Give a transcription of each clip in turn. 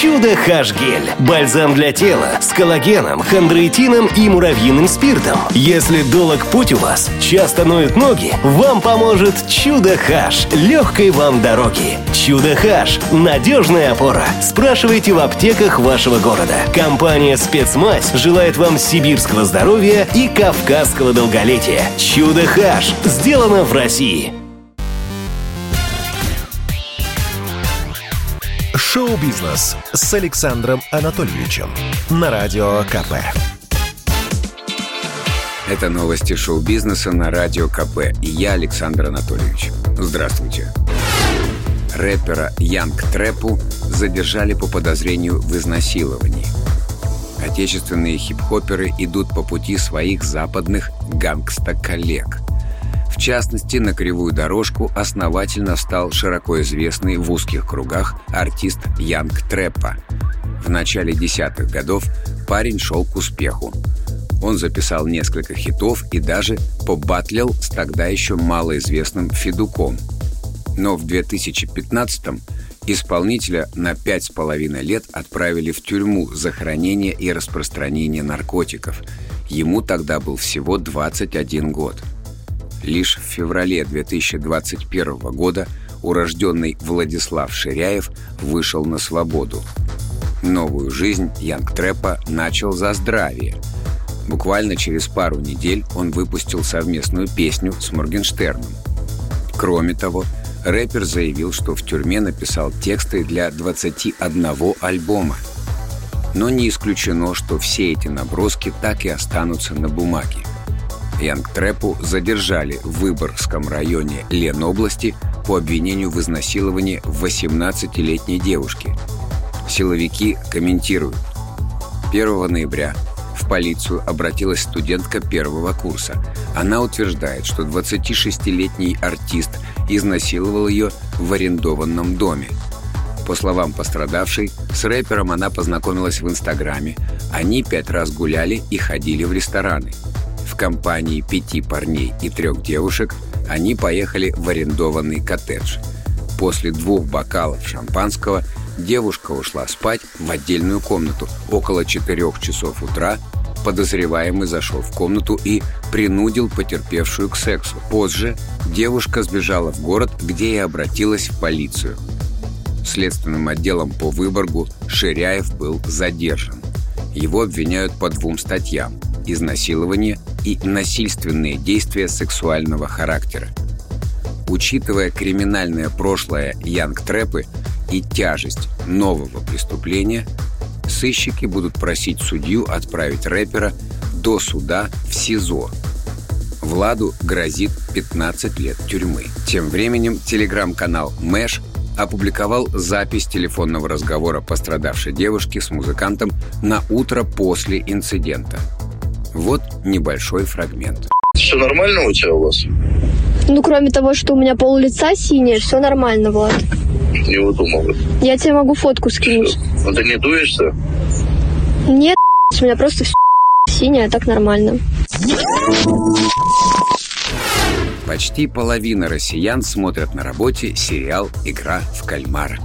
Чудо Хаш Гель. Бальзам для тела с коллагеном, хондроитином и муравьиным спиртом. Если долг путь у вас, часто ноют ноги, вам поможет Чудо Хаш. Легкой вам дороги. Чудо Хаш. Надежная опора. Спрашивайте в аптеках вашего города. Компания «Спецмазь» желает вам сибирского здоровья и кавказского долголетия. Чудо Хаш. Сделано в России. Шоу-бизнес с Александром Анатольевичем на Радио КП. Это новости шоу-бизнеса на Радио КП. И я, Александр Анатольевич. Здравствуйте. Рэпера Янг Трэпу задержали по подозрению в изнасиловании. Отечественные хип-хоперы идут по пути своих западных гангста-коллег – в частности, на кривую дорожку основательно встал широко известный в узких кругах артист Янг Треппа. В начале десятых годов парень шел к успеху. Он записал несколько хитов и даже побатлил с тогда еще малоизвестным Федуком. Но в 2015-м исполнителя на пять с половиной лет отправили в тюрьму за хранение и распространение наркотиков. Ему тогда был всего 21 год – Лишь в феврале 2021 года урожденный Владислав Ширяев вышел на свободу. Новую жизнь Янг Трэпа начал за здравие. Буквально через пару недель он выпустил совместную песню с Моргенштерном. Кроме того, рэпер заявил, что в тюрьме написал тексты для 21 альбома. Но не исключено, что все эти наброски так и останутся на бумаге. Янг Трэпу задержали в Выборгском районе Ленобласти по обвинению в изнасиловании 18-летней девушки. Силовики комментируют. 1 ноября в полицию обратилась студентка первого курса. Она утверждает, что 26-летний артист изнасиловал ее в арендованном доме. По словам пострадавшей, с рэпером она познакомилась в Инстаграме. Они пять раз гуляли и ходили в рестораны – компании пяти парней и трех девушек они поехали в арендованный коттедж. После двух бокалов шампанского девушка ушла спать в отдельную комнату. Около четырех часов утра подозреваемый зашел в комнату и принудил потерпевшую к сексу. Позже девушка сбежала в город, где и обратилась в полицию. Следственным отделом по Выборгу Ширяев был задержан. Его обвиняют по двум статьям – изнасилование и насильственные действия сексуального характера. Учитывая криминальное прошлое Янг Трэпы и тяжесть нового преступления, сыщики будут просить судью отправить рэпера до суда в СИЗО. Владу грозит 15 лет тюрьмы. Тем временем телеграм-канал «Мэш» опубликовал запись телефонного разговора пострадавшей девушки с музыкантом на утро после инцидента – вот небольшой фрагмент. Все нормально у тебя у вас? Ну, кроме того, что у меня пол лица синее, все нормально, Влад. Не выдумал. Я тебе могу фотку скинуть. Ну ты не дуешься? Нет, у меня просто все синее, а так нормально. Почти половина россиян смотрят на работе сериал «Игра в кальмара».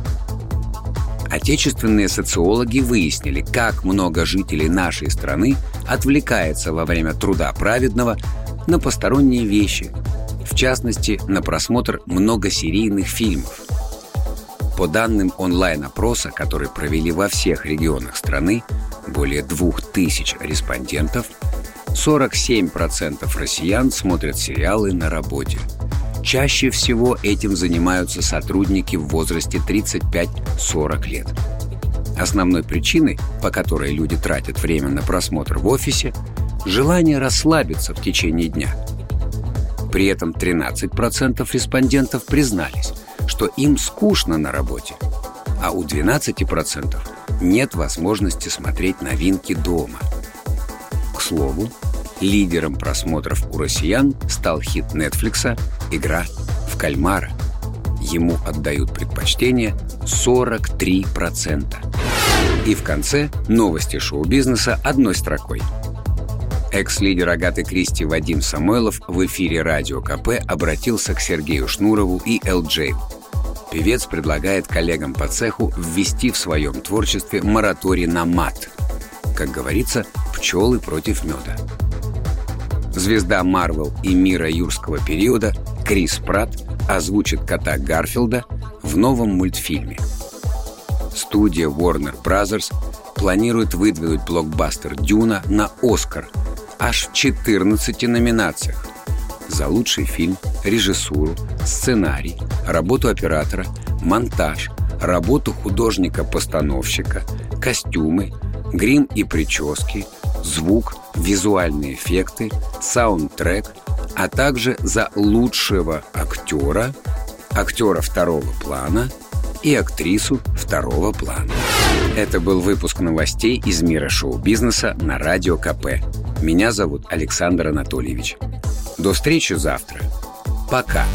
Отечественные социологи выяснили, как много жителей нашей страны отвлекается во время труда праведного на посторонние вещи, в частности, на просмотр многосерийных фильмов. По данным онлайн-опроса, который провели во всех регионах страны, более двух тысяч респондентов, 47% россиян смотрят сериалы на работе – Чаще всего этим занимаются сотрудники в возрасте 35-40 лет. Основной причиной, по которой люди тратят время на просмотр в офисе, желание расслабиться в течение дня. При этом 13% респондентов признались, что им скучно на работе, а у 12% нет возможности смотреть новинки дома. К слову, Лидером просмотров у россиян стал хит Netflix «Игра в кальмара». Ему отдают предпочтение 43%. И в конце новости шоу-бизнеса одной строкой. Экс-лидер Агаты Кристи Вадим Самойлов в эфире радио КП обратился к Сергею Шнурову и ЛД. Певец предлагает коллегам по цеху ввести в своем творчестве мораторий на мат. Как говорится, пчелы против меда. Звезда Марвел и мира юрского периода Крис Пратт озвучит кота Гарфилда в новом мультфильме. Студия Warner Bros. планирует выдвинуть блокбастер «Дюна» на «Оскар» аж в 14 номинациях. За лучший фильм, режиссуру, сценарий, работу оператора, монтаж, работу художника-постановщика, костюмы, грим и прически, звук, визуальные эффекты, саундтрек, а также за лучшего актера, актера второго плана и актрису второго плана. Это был выпуск новостей из мира шоу-бизнеса на Радио КП. Меня зовут Александр Анатольевич. До встречи завтра. Пока.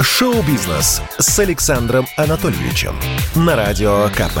Шоу-бизнес с Александром Анатольевичем на Радио КП.